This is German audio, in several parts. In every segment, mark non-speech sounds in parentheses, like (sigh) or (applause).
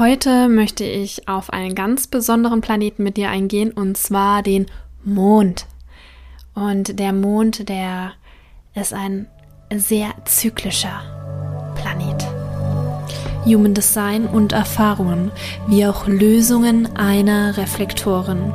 Heute möchte ich auf einen ganz besonderen Planeten mit dir eingehen und zwar den Mond. Und der Mond, der ist ein sehr zyklischer Planet. Human Design und Erfahrungen, wie auch Lösungen einer Reflektoren.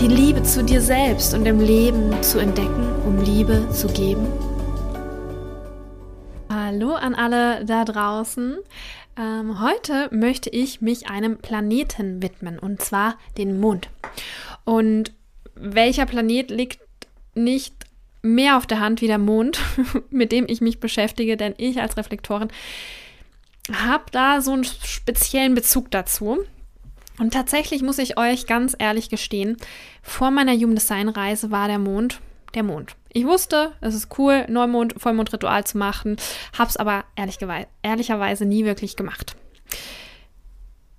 Die Liebe zu dir selbst und im Leben zu entdecken, um Liebe zu geben? Hallo an alle da draußen. Ähm, heute möchte ich mich einem Planeten widmen, und zwar den Mond. Und welcher Planet liegt nicht mehr auf der Hand wie der Mond, (laughs) mit dem ich mich beschäftige, denn ich als Reflektorin habe da so einen speziellen Bezug dazu. Und tatsächlich muss ich euch ganz ehrlich gestehen, vor meiner Human Design Reise war der Mond der Mond. Ich wusste, es ist cool, Neumond, Vollmondritual zu machen, habe es aber ehrlich ehrlicherweise nie wirklich gemacht.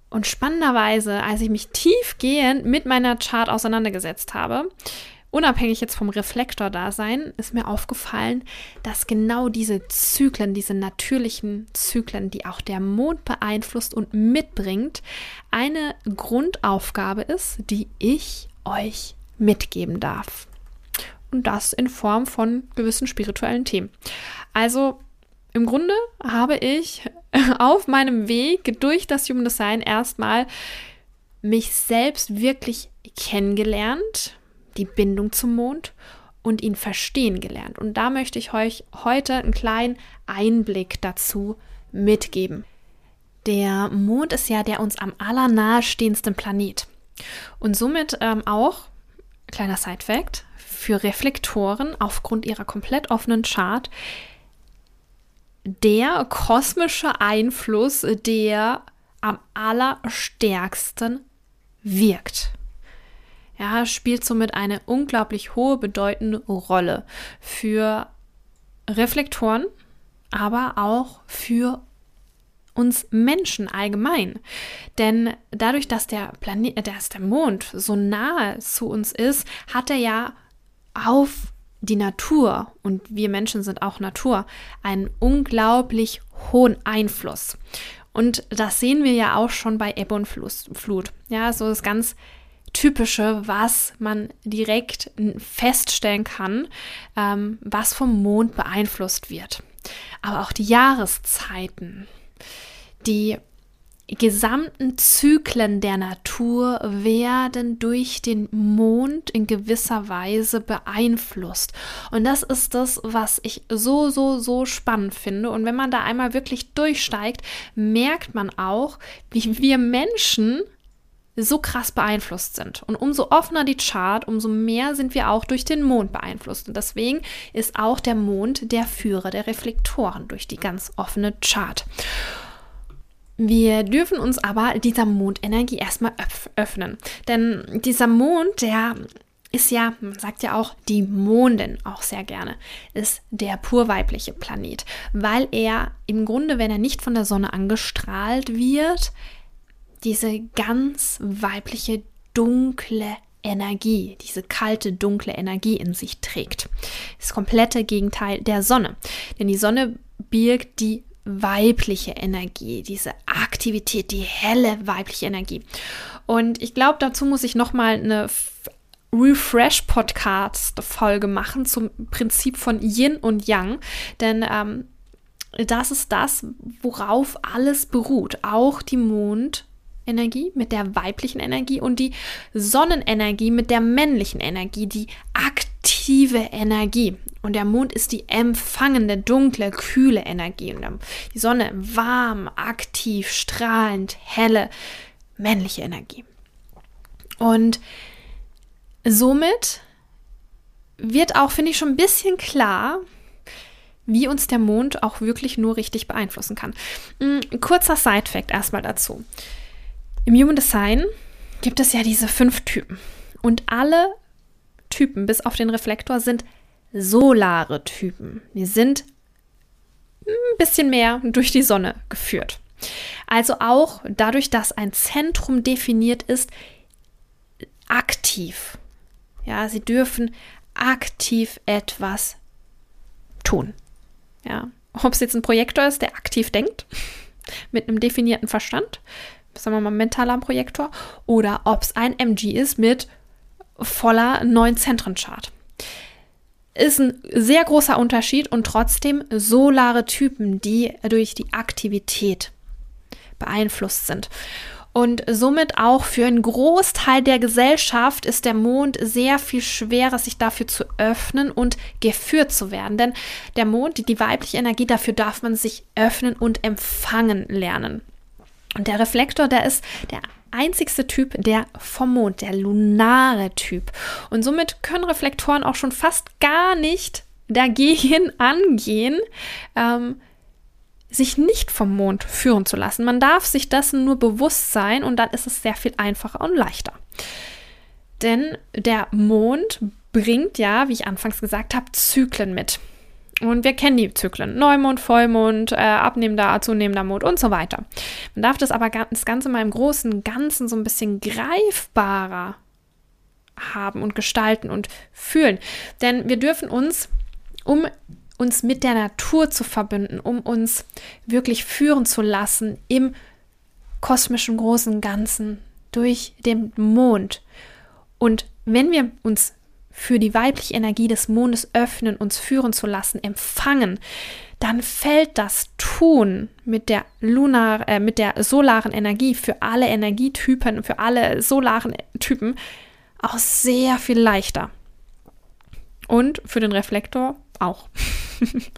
Und spannenderweise, als ich mich tiefgehend mit meiner Chart auseinandergesetzt habe, unabhängig jetzt vom Reflektor-Dasein, ist mir aufgefallen, dass genau diese Zyklen, diese natürlichen Zyklen, die auch der Mond beeinflusst und mitbringt, eine Grundaufgabe ist, die ich euch mitgeben darf. Und das in Form von gewissen spirituellen Themen. Also im Grunde habe ich (laughs) auf meinem Weg durch das Human Design erstmal mich selbst wirklich kennengelernt, die Bindung zum Mond und ihn verstehen gelernt. Und da möchte ich euch heute einen kleinen Einblick dazu mitgeben. Der Mond ist ja der uns am allernahestehendsten Planet. Und somit ähm, auch, kleiner Side-Fact, für Reflektoren aufgrund ihrer komplett offenen Chart der kosmische Einfluss, der am allerstärksten wirkt. Er spielt somit eine unglaublich hohe, bedeutende Rolle für Reflektoren, aber auch für uns Menschen allgemein. Denn dadurch, dass der Planet, dass der Mond so nahe zu uns ist, hat er ja auf die Natur, und wir Menschen sind auch Natur, einen unglaublich hohen Einfluss. Und das sehen wir ja auch schon bei Ebbe und Flut. Ja, so das ganz Typische, was man direkt feststellen kann, ähm, was vom Mond beeinflusst wird. Aber auch die Jahreszeiten, die gesamten Zyklen der Natur werden durch den Mond in gewisser Weise beeinflusst. Und das ist das, was ich so, so, so spannend finde. Und wenn man da einmal wirklich durchsteigt, merkt man auch, wie wir Menschen so krass beeinflusst sind. Und umso offener die Chart, umso mehr sind wir auch durch den Mond beeinflusst. Und deswegen ist auch der Mond der Führer der Reflektoren durch die ganz offene Chart. Wir dürfen uns aber dieser Mondenergie erstmal öffnen. Denn dieser Mond, der ist ja, man sagt ja auch, die Mondin auch sehr gerne, ist der pur weibliche Planet, weil er im Grunde, wenn er nicht von der Sonne angestrahlt wird, diese ganz weibliche, dunkle Energie, diese kalte, dunkle Energie in sich trägt. Das komplette Gegenteil der Sonne. Denn die Sonne birgt die weibliche Energie, diese Aktivität, die helle weibliche Energie. Und ich glaube, dazu muss ich nochmal eine Refresh-Podcast-Folge machen zum Prinzip von Yin und Yang. Denn ähm, das ist das, worauf alles beruht. Auch die Mond- Energie, mit der weiblichen Energie und die Sonnenenergie mit der männlichen Energie, die aktive Energie. Und der Mond ist die empfangende, dunkle, kühle Energie. Und die Sonne warm, aktiv, strahlend, helle, männliche Energie. Und somit wird auch, finde ich, schon ein bisschen klar, wie uns der Mond auch wirklich nur richtig beeinflussen kann. Mm, kurzer Side-Fact erstmal dazu. Im Human Design gibt es ja diese fünf Typen. Und alle Typen, bis auf den Reflektor, sind solare Typen. Die sind ein bisschen mehr durch die Sonne geführt. Also auch dadurch, dass ein Zentrum definiert ist, aktiv. Ja, sie dürfen aktiv etwas tun. Ja, ob es jetzt ein Projektor ist, der aktiv denkt, (laughs) mit einem definierten Verstand, sagen wir mal mentaler Projektor, oder ob es ein MG ist mit voller neuen Zentrenchart. Ist ein sehr großer Unterschied und trotzdem solare Typen, die durch die Aktivität beeinflusst sind. Und somit auch für einen Großteil der Gesellschaft ist der Mond sehr viel schwerer, sich dafür zu öffnen und geführt zu werden. Denn der Mond, die weibliche Energie, dafür darf man sich öffnen und empfangen lernen. Und der Reflektor, der ist der einzigste Typ, der vom Mond, der lunare Typ. Und somit können Reflektoren auch schon fast gar nicht dagegen (laughs) angehen, ähm, sich nicht vom Mond führen zu lassen. Man darf sich dessen nur bewusst sein und dann ist es sehr viel einfacher und leichter. Denn der Mond bringt ja, wie ich anfangs gesagt habe, Zyklen mit. Und wir kennen die Zyklen. Neumond, Vollmond, äh, abnehmender, zunehmender Mond und so weiter. Man darf das aber das Ganze mal im großen Ganzen so ein bisschen greifbarer haben und gestalten und fühlen. Denn wir dürfen uns, um uns mit der Natur zu verbinden, um uns wirklich führen zu lassen im kosmischen großen Ganzen durch den Mond. Und wenn wir uns für die weibliche Energie des Mondes öffnen, uns führen zu lassen, empfangen, dann fällt das Tun mit der lunar, äh, mit der solaren Energie für alle Energietypen, für alle solaren Typen auch sehr viel leichter. Und für den Reflektor auch. (laughs)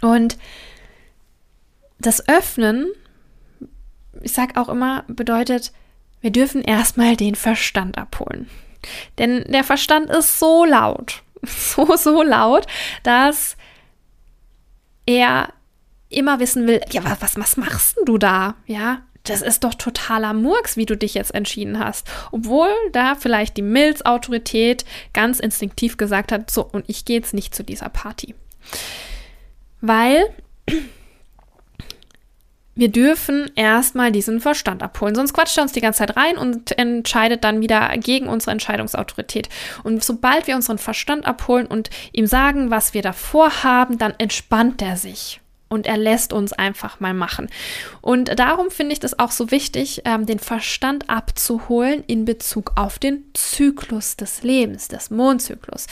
Und das Öffnen, ich sage auch immer, bedeutet, wir dürfen erstmal den Verstand abholen. Denn der Verstand ist so laut, (laughs) so, so laut, dass er immer wissen will, ja, was, was machst du da? Ja, das ist doch totaler Murks, wie du dich jetzt entschieden hast. Obwohl da vielleicht die Milz-Autorität ganz instinktiv gesagt hat, so, und ich gehe jetzt nicht zu dieser Party. Weil wir dürfen erstmal diesen Verstand abholen, sonst quatscht er uns die ganze Zeit rein und entscheidet dann wieder gegen unsere Entscheidungsautorität. Und sobald wir unseren Verstand abholen und ihm sagen, was wir davor haben, dann entspannt er sich und er lässt uns einfach mal machen. Und darum finde ich das auch so wichtig, ähm, den Verstand abzuholen in Bezug auf den Zyklus des Lebens, des Mondzyklus,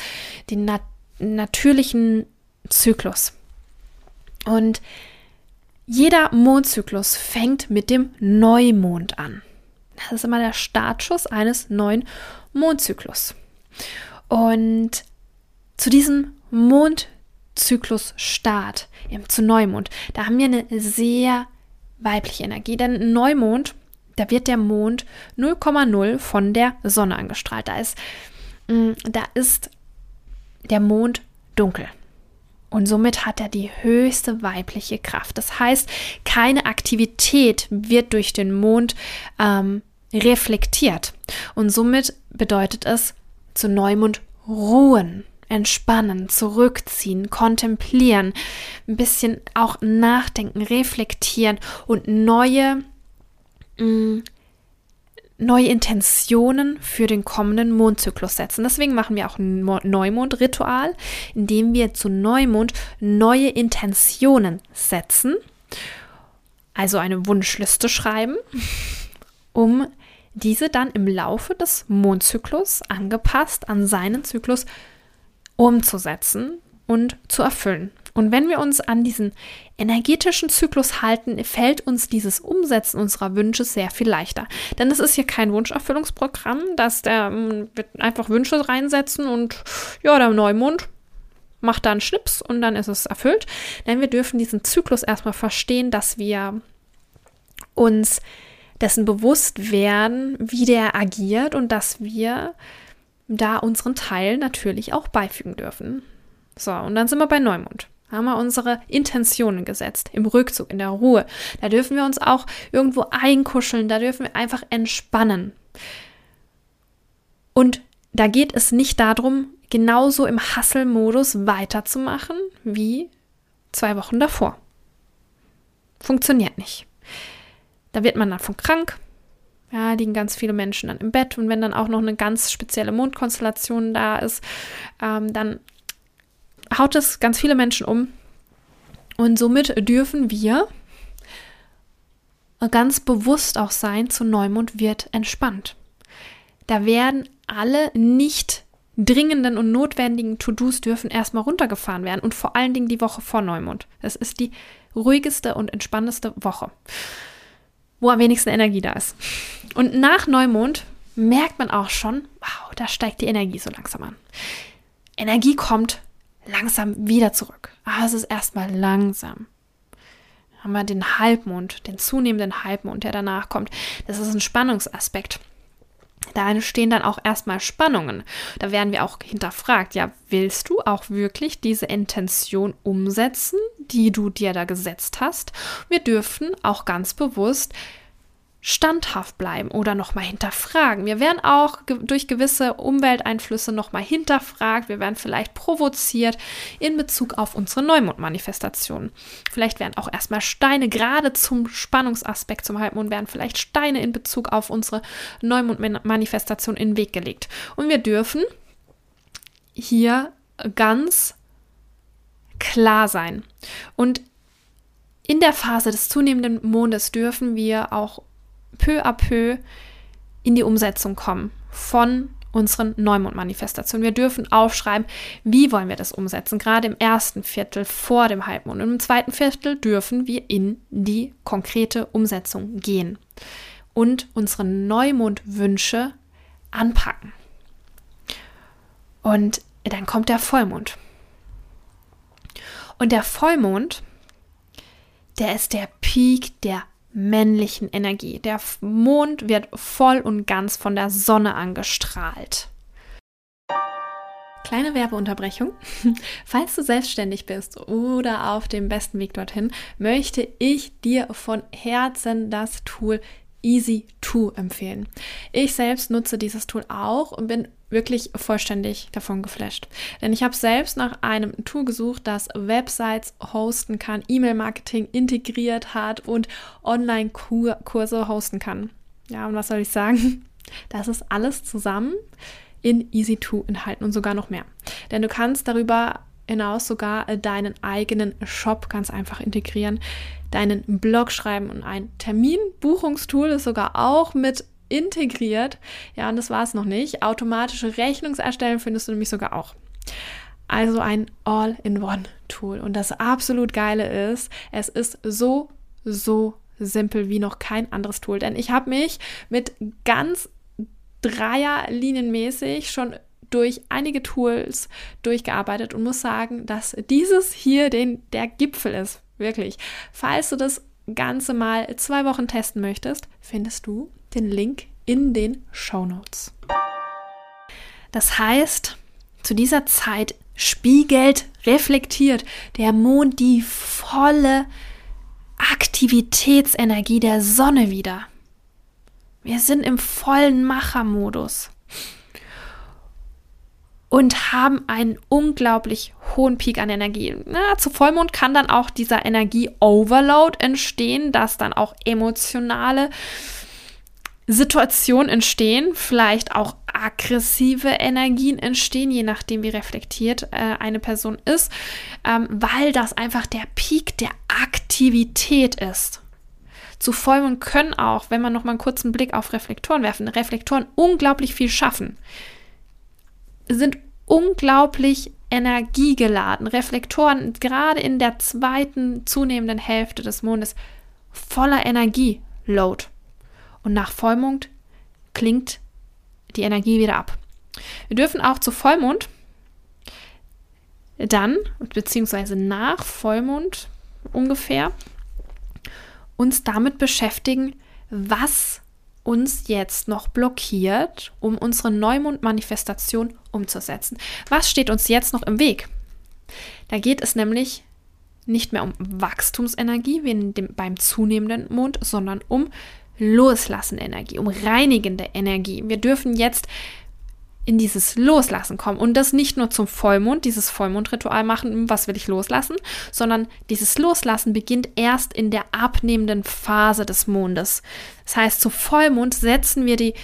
den nat natürlichen Zyklus. Und jeder Mondzyklus fängt mit dem Neumond an. Das ist immer der Startschuss eines neuen Mondzyklus. Und zu diesem Mond Zyklusstart zu Neumond. Da haben wir eine sehr weibliche Energie, denn Neumond, da wird der Mond 0,0 von der Sonne angestrahlt. Da ist, mm, da ist der Mond dunkel. Und somit hat er die höchste weibliche Kraft. Das heißt, keine Aktivität wird durch den Mond ähm, reflektiert. Und somit bedeutet es zu Neumond ruhen entspannen, zurückziehen, kontemplieren, ein bisschen auch nachdenken, reflektieren und neue, mh, mm, neue Intentionen für den kommenden Mondzyklus setzen. Deswegen machen wir auch ein Neumond-Ritual, in dem wir zu Neumond neue Intentionen setzen, also eine Wunschliste schreiben, (laughs) um diese dann im Laufe des Mondzyklus angepasst an seinen Zyklus umzusetzen und zu erfüllen. Und wenn wir uns an diesen energetischen Zyklus halten, fällt uns dieses Umsetzen unserer Wünsche sehr viel leichter. Denn es ist hier kein Wunscherfüllungsprogramm, dass der ähm, wird einfach Wünsche reinsetzen und ja, der Neumond macht da einen Schnips und dann ist es erfüllt. Denn wir dürfen diesen Zyklus erstmal verstehen, dass wir uns dessen bewusst werden, wie der agiert und dass wir da unseren Teil natürlich auch beifügen dürfen. So, und dann sind wir bei Neumond. Haben wir unsere Intentionen gesetzt, im Rückzug, in der Ruhe. Da dürfen wir uns auch irgendwo einkuscheln, da dürfen wir einfach entspannen. Und da geht es nicht darum, genauso im Hustle-Modus weiterzumachen wie zwei Wochen davor. Funktioniert nicht. Da wird man davon krank. Ja, liegen ganz viele Menschen dann im Bett und wenn dann auch noch eine ganz spezielle Mondkonstellation da ist, ähm, dann haut es ganz viele Menschen um. Und somit dürfen wir ganz bewusst auch sein, zu Neumond wird entspannt. Da werden alle nicht dringenden und notwendigen To-Dos dürfen erstmal runtergefahren werden und vor allen Dingen die Woche vor Neumond. Das ist die ruhigste und entspannendste Woche, wo am wenigsten Energie da ist. Und nach Neumond merkt man auch schon, wow, da steigt die Energie so langsam an. Energie kommt langsam wieder zurück. Aber es ist erstmal langsam. Dann haben wir den Halbmond, den zunehmenden Halbmond, der danach kommt. Das ist ein Spannungsaspekt. Da entstehen dann auch erstmal Spannungen. Da werden wir auch hinterfragt, ja, willst du auch wirklich diese Intention umsetzen, die du dir da gesetzt hast? Wir dürfen auch ganz bewusst standhaft bleiben oder nochmal hinterfragen. Wir werden auch durch gewisse Umwelteinflüsse nochmal hinterfragt. Wir werden vielleicht provoziert in Bezug auf unsere Neumondmanifestationen. Vielleicht werden auch erstmal Steine, gerade zum Spannungsaspekt zum Halbmond, werden vielleicht Steine in Bezug auf unsere Neumondmanifestation in den Weg gelegt. Und wir dürfen hier ganz klar sein. Und in der Phase des zunehmenden Mondes dürfen wir auch peu à peu in die Umsetzung kommen von unseren Neumond-Manifestationen. Wir dürfen aufschreiben, wie wollen wir das umsetzen. Gerade im ersten Viertel vor dem Halbmond. Und im zweiten Viertel dürfen wir in die konkrete Umsetzung gehen und unsere Neumondwünsche anpacken. Und dann kommt der Vollmond. Und der Vollmond, der ist der Peak der männlichen Energie. Der Mond wird voll und ganz von der Sonne angestrahlt. Kleine Werbeunterbrechung. (laughs) Falls du selbstständig bist oder auf dem besten Weg dorthin, möchte ich dir von Herzen das Tool Easy 2 empfehlen. Ich selbst nutze dieses Tool auch und bin wirklich vollständig davon geflasht. Denn ich habe selbst nach einem Tool gesucht, das Websites hosten kann, E-Mail-Marketing integriert hat und Online-Kurse hosten kann. Ja, und was soll ich sagen? (laughs) Das ist alles zusammen in Easy2 enthalten und sogar noch mehr. Denn du kannst darüber hinaus sogar deinen eigenen Shop ganz einfach integrieren, deinen Blog schreiben und ein Terminbuchungstool ist sogar auch mit integriert. Ja, und das war es noch nicht. Automatische Rechnungserstellen findest du nämlich sogar auch. Also ein All-in-One-Tool. Und das absolut Geile ist, es ist so, so simpel wie noch kein anderes Tool. Denn ich habe mich mit ganz Dreierlinienmäßig schon durch einige Tools durchgearbeitet und muss sagen, dass dieses hier den, der Gipfel ist. Wirklich. Falls du das Ganze mal zwei Wochen testen möchtest, findest du den Link in den Show Notes. Das heißt, zu dieser Zeit spiegelt, reflektiert der Mond die volle Aktivitätsenergie der Sonne wieder. Wir sind im vollen Machermodus und haben einen unglaublich hohen Peak an Energie. Na, zu Vollmond kann dann auch dieser Energie-Overload entstehen, dass dann auch emotionale Situationen entstehen, vielleicht auch aggressive Energien entstehen, je nachdem, wie reflektiert äh, eine Person ist, ähm, weil das einfach der Peak der Aktivität ist. Zu Vollmond können auch, wenn man noch mal einen kurzen Blick auf Reflektoren werfen, Reflektoren unglaublich viel schaffen sind unglaublich energiegeladen. Reflektoren, gerade in der zweiten zunehmenden Hälfte des Mondes, voller Energieload. Und nach Vollmond klingt die Energie wieder ab. Wir dürfen auch zu Vollmond dann, beziehungsweise nach Vollmond ungefähr, uns damit beschäftigen, was uns jetzt noch blockiert, um unsere Neumond-Manifestation umzusetzen. Was steht uns jetzt noch im Weg? Da geht es nämlich nicht mehr um Wachstumsenergie wie dem, beim zunehmenden Mond, sondern um Loslassen-Energie, um reinigende Energie. Wir dürfen jetzt in dieses Loslassen kommen und das nicht nur zum Vollmond, dieses Vollmondritual machen, was will ich loslassen, sondern dieses Loslassen beginnt erst in der abnehmenden Phase des Mondes. Das heißt, zu Vollmond setzen wir die,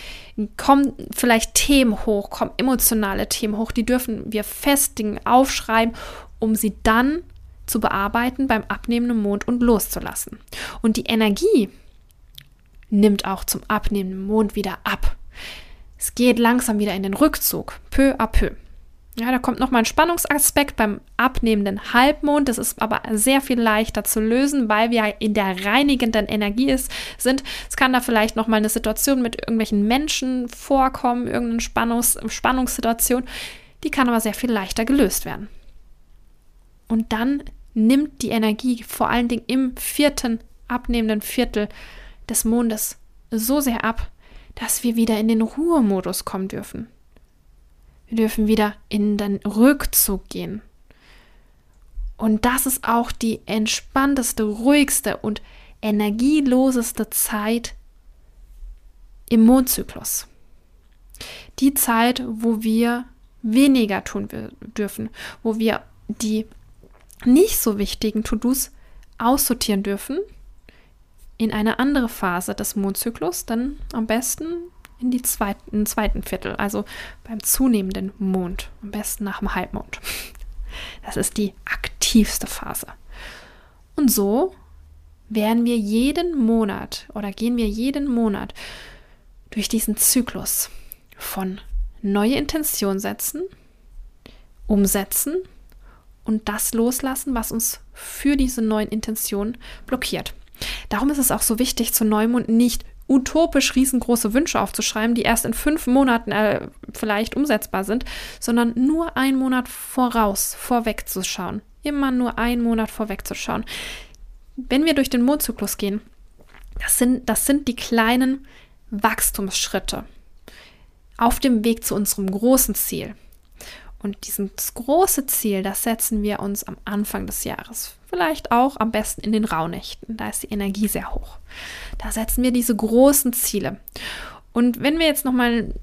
kommen vielleicht Themen hoch, kommen emotionale Themen hoch, die dürfen wir festigen, aufschreiben, um sie dann zu bearbeiten beim abnehmenden Mond und loszulassen. Und die Energie nimmt auch zum abnehmenden Mond wieder ab. Es geht langsam wieder in den Rückzug, peu à peu. Ja, da kommt nochmal ein Spannungsaspekt beim abnehmenden Halbmond. Das ist aber sehr viel leichter zu lösen, weil wir in der reinigenden Energie ist, sind. Es kann da vielleicht nochmal eine Situation mit irgendwelchen Menschen vorkommen, irgendeine Spannungs Spannungssituation. Die kann aber sehr viel leichter gelöst werden. Und dann nimmt die Energie vor allen Dingen im vierten abnehmenden Viertel des Mondes so sehr ab, dass wir wieder in den Ruhemodus kommen dürfen. Wir dürfen wieder in den Rückzug gehen. Und das ist auch die entspannteste, ruhigste und energieloseste Zeit im Mondzyklus. Die Zeit, wo wir weniger tun dürfen, wo wir die nicht so wichtigen To-Dos aussortieren dürfen in eine andere Phase des Mondzyklus, dann am besten in die zweiten, zweiten Viertel, also beim zunehmenden Mond, am besten nach dem Halbmond. Das ist die aktivste Phase. Und so werden wir jeden Monat oder gehen wir jeden Monat durch diesen Zyklus von neue Intention setzen, umsetzen und das loslassen, was uns für diese neuen Intentionen blockiert. Darum ist es auch so wichtig, zu Neumond nicht utopisch riesengroße Wünsche aufzuschreiben, die erst in fünf Monaten äh, vielleicht umsetzbar sind, sondern nur einen Monat voraus, vorweg zu schauen. Immer nur einen Monat vorweg zu schauen. Wenn wir durch den Mondzyklus gehen, das sind, das sind die kleinen Wachstumsschritte auf dem Weg zu unserem großen Ziel. Und dieses große Ziel, das setzen wir uns am Anfang des Jahres. Vielleicht auch am besten in den Rauhnächten. Da ist die Energie sehr hoch. Da setzen wir diese großen Ziele. Und wenn wir jetzt nochmal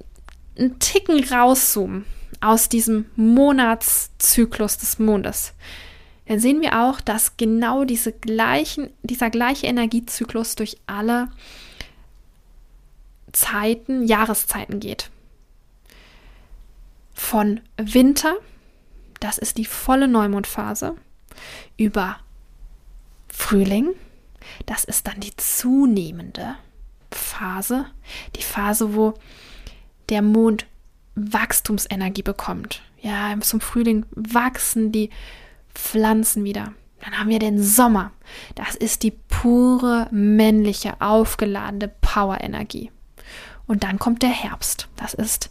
einen Ticken rauszoomen aus diesem Monatszyklus des Mondes, dann sehen wir auch, dass genau diese gleichen, dieser gleiche Energiezyklus durch alle Zeiten, Jahreszeiten geht von Winter, das ist die volle Neumondphase, über Frühling, das ist dann die zunehmende Phase, die Phase, wo der Mond Wachstumsenergie bekommt. Ja, zum Frühling wachsen die Pflanzen wieder. Dann haben wir den Sommer. Das ist die pure männliche, aufgeladene Power-Energie. Und dann kommt der Herbst. Das ist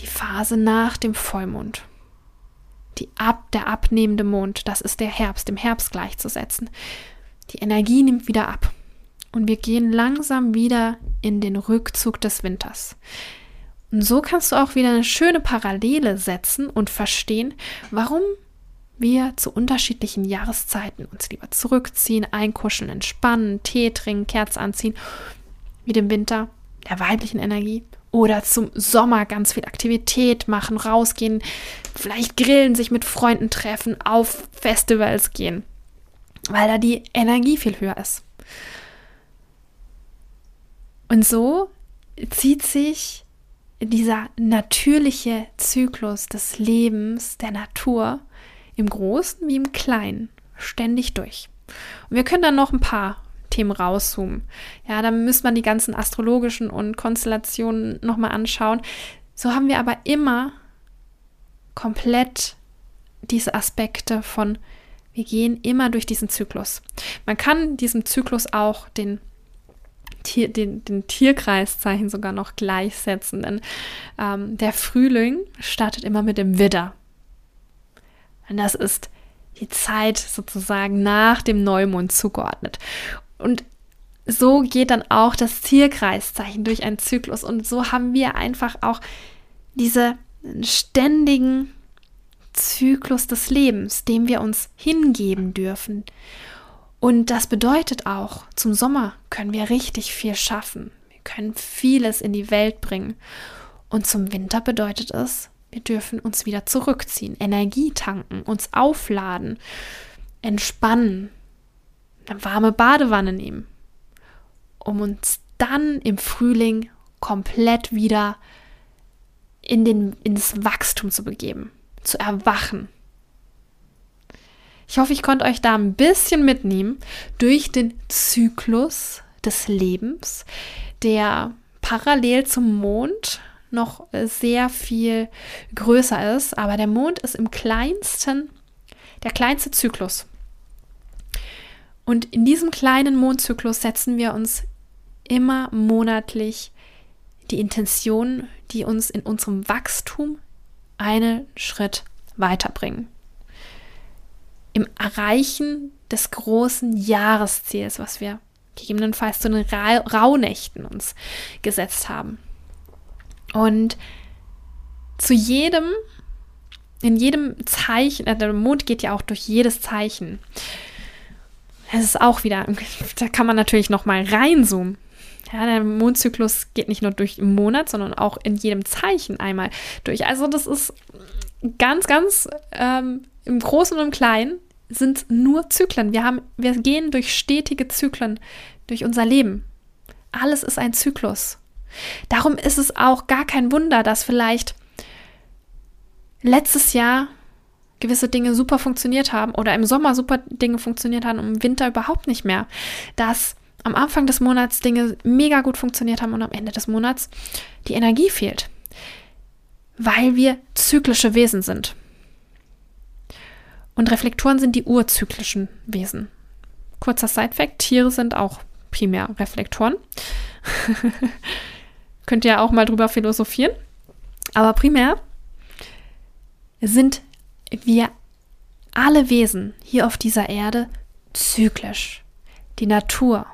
die Phase nach dem Vollmond. Die ab, der abnehmende Mond, das ist der Herbst, dem Herbst gleichzusetzen. Die Energie nimmt wieder ab. Und wir gehen langsam wieder in den Rückzug des Winters. Und so kannst du auch wieder eine schöne Parallele setzen und verstehen, warum wir zu unterschiedlichen Jahreszeiten uns lieber zurückziehen, einkuscheln, entspannen, Tee trinken, Kerze anziehen, wie dem Winter der weiblichen Energie oder zum Sommer ganz viel Aktivität machen, rausgehen, vielleicht grillen, sich mit Freunden treffen, auf Festivals gehen, weil da die Energie viel höher ist. Und so zieht sich dieser natürliche Zyklus des Lebens, der Natur, im Großen wie im Kleinen, ständig durch. Und wir können dann noch ein paar Themen rauszoomen. Ja, da müsste man die ganzen astrologischen und Konstellationen nochmal anschauen. So haben wir aber immer komplett diese Aspekte von, wir gehen immer durch diesen Zyklus. Man kann diesem Zyklus auch den Tier, den, den Tierkreiszeichen sogar noch gleichsetzen, denn ähm, der Frühling startet immer mit dem Widder. Und das ist die Zeit sozusagen nach dem Neumond zugeordnet. Und so geht dann auch das Tierkreiszeichen durch einen Zyklus. Und so haben wir einfach auch diese ständigen Zyklus des Lebens, dem wir uns hingeben dürfen. Und das bedeutet auch, zum Sommer können wir richtig viel schaffen. Wir können vieles in die Welt bringen. Und zum Winter bedeutet es, wir dürfen uns wieder zurückziehen, Energie tanken, uns aufladen, entspannen, eine warme Badewanne nehmen, um uns dann im Frühling komplett wieder in den, ins Wachstum zu begeben, zu erwachen. Ich hoffe, ich konnte euch da ein bisschen mitnehmen durch den Zyklus des Lebens, der parallel zum Mond noch sehr viel größer ist, aber der Mond ist im kleinsten, der kleinste Zyklus. Und in diesem kleinen Mondzyklus setzen wir uns immer monatlich die Intention, die uns in unserem Wachstum einen Schritt weiterbringen. Im Erreichen des großen Jahresziels, was wir gegebenenfalls zu den Ra Rauhnächten uns gesetzt haben. Und zu jedem, in jedem Zeichen, äh, der Mond geht ja auch durch jedes Zeichen. Es ist auch wieder, da kann man natürlich noch mal reinzoomen. Ja, der Mondzyklus geht nicht nur durch den Monat, sondern auch in jedem Zeichen einmal durch. Also das ist ganz, ganz ähm, im Großen und im Kleinen sind nur Zyklen. Wir haben, wir gehen durch stetige Zyklen durch unser Leben. Alles ist ein Zyklus. Darum ist es auch gar kein Wunder, dass vielleicht letztes Jahr gewisse Dinge super funktioniert haben oder im Sommer super Dinge funktioniert haben und im Winter überhaupt nicht mehr. Dass am Anfang des Monats Dinge mega gut funktioniert haben und am Ende des Monats die Energie fehlt. Weil wir zyklische Wesen sind. Und Reflektoren sind die urzyklischen Wesen. Kurzer Sidefact: Tiere sind auch primär Reflektoren. (laughs) Könnt ihr auch mal drüber philosophieren. Aber primär sind wir alle Wesen hier auf dieser Erde zyklisch. Die Natur,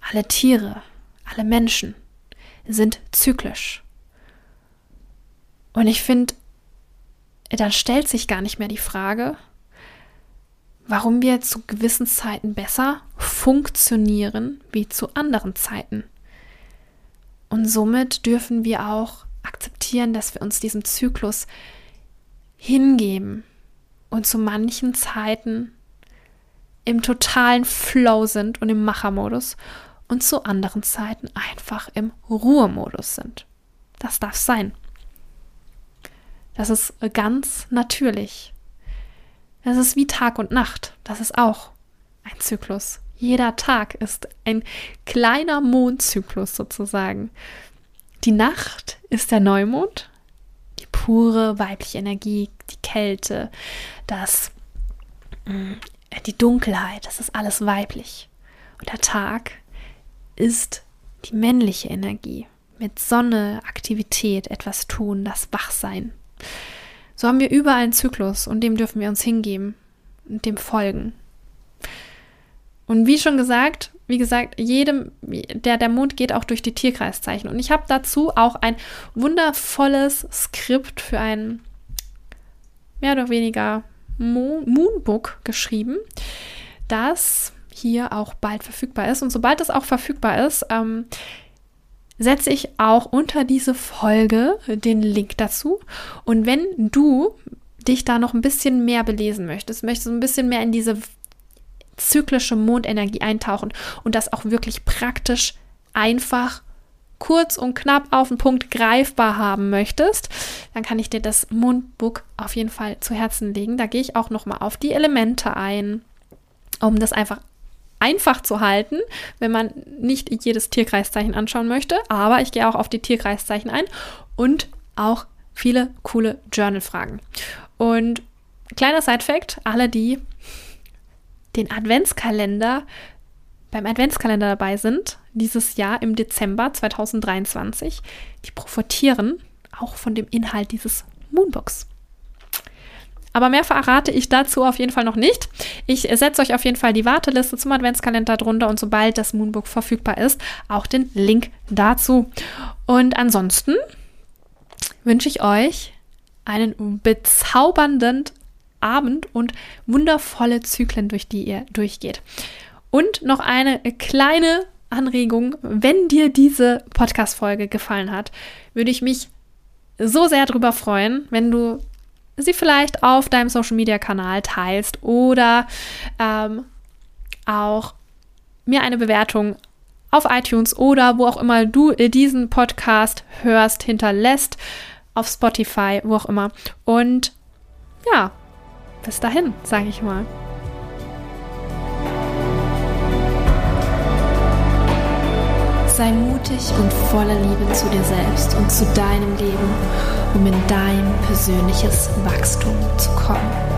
alle Tiere, alle Menschen sind zyklisch. Und ich finde, dann stellt sich gar nicht mehr die Frage, warum wir zu gewissen Zeiten besser funktionieren wie zu anderen Zeiten. Und somit dürfen wir auch akzeptieren, dass wir uns diesem Zyklus hingeben und zu manchen Zeiten im totalen Flow sind und im Machermodus und zu anderen Zeiten einfach im Ruhemodus sind. Das darf sein. Das ist ganz natürlich. Das ist wie Tag und Nacht. Das ist auch ein Zyklus. Jeder Tag ist ein kleiner Mondzyklus sozusagen. Die Nacht ist der Neumond, pure weibliche Energie, die Kälte, das, mm, die Dunkelheit, das ist alles weiblich. Und der Tag ist die männliche Energie mit Sonne, Aktivität, etwas tun, das Wachsein. So haben wir überall einen Zyklus und dem dürfen wir uns hingeben und dem folgen. Und wie schon gesagt, wie gesagt, jedem, der, der Mond geht auch durch die Tierkreiszeichen. Und ich habe dazu auch ein wundervolles Skript für ein mehr oder weniger Mo Moonbook geschrieben, das hier auch bald verfügbar ist. Und sobald es auch verfügbar ist, ähm, setze ich auch unter diese Folge den Link dazu. Und wenn du dich da noch ein bisschen mehr belesen möchtest, möchtest du ein bisschen mehr in diese zyklische Mondenergie eintauchen und das auch wirklich praktisch einfach kurz und knapp auf den Punkt greifbar haben möchtest, dann kann ich dir das Mondbook auf jeden Fall zu Herzen legen. Da gehe ich auch noch mal auf die Elemente ein, um das einfach einfach zu halten, wenn man nicht jedes Tierkreiszeichen anschauen möchte, aber ich gehe auch auf die Tierkreiszeichen ein und auch viele coole Journal-Fragen. Und kleiner Side-Fact, alle, die den Adventskalender beim Adventskalender dabei sind, dieses Jahr im Dezember 2023, die profitieren auch von dem Inhalt dieses Moonbooks. Aber mehr verrate ich dazu auf jeden Fall noch nicht. Ich setze euch auf jeden Fall die Warteliste zum Adventskalender drunter und sobald das Moonbook verfügbar ist, auch den Link dazu. Und ansonsten wünsche ich euch einen bezaubernden Abend und wundervolle Zyklen, durch die ihr durchgeht. Und noch eine kleine Anregung, wenn dir diese Podcast-Folge gefallen hat, würde ich mich so sehr darüber freuen, wenn du sie vielleicht auf deinem Social-Media-Kanal teilst oder ähm, auch mir eine Bewertung auf iTunes oder wo auch immer du diesen Podcast hörst, hinterlässt, auf Spotify, wo auch immer. Und ja, bis dahin, sage ich mal. Sei mutig und voller Liebe zu dir selbst und zu deinem Leben, um in dein persönliches Wachstum zu kommen.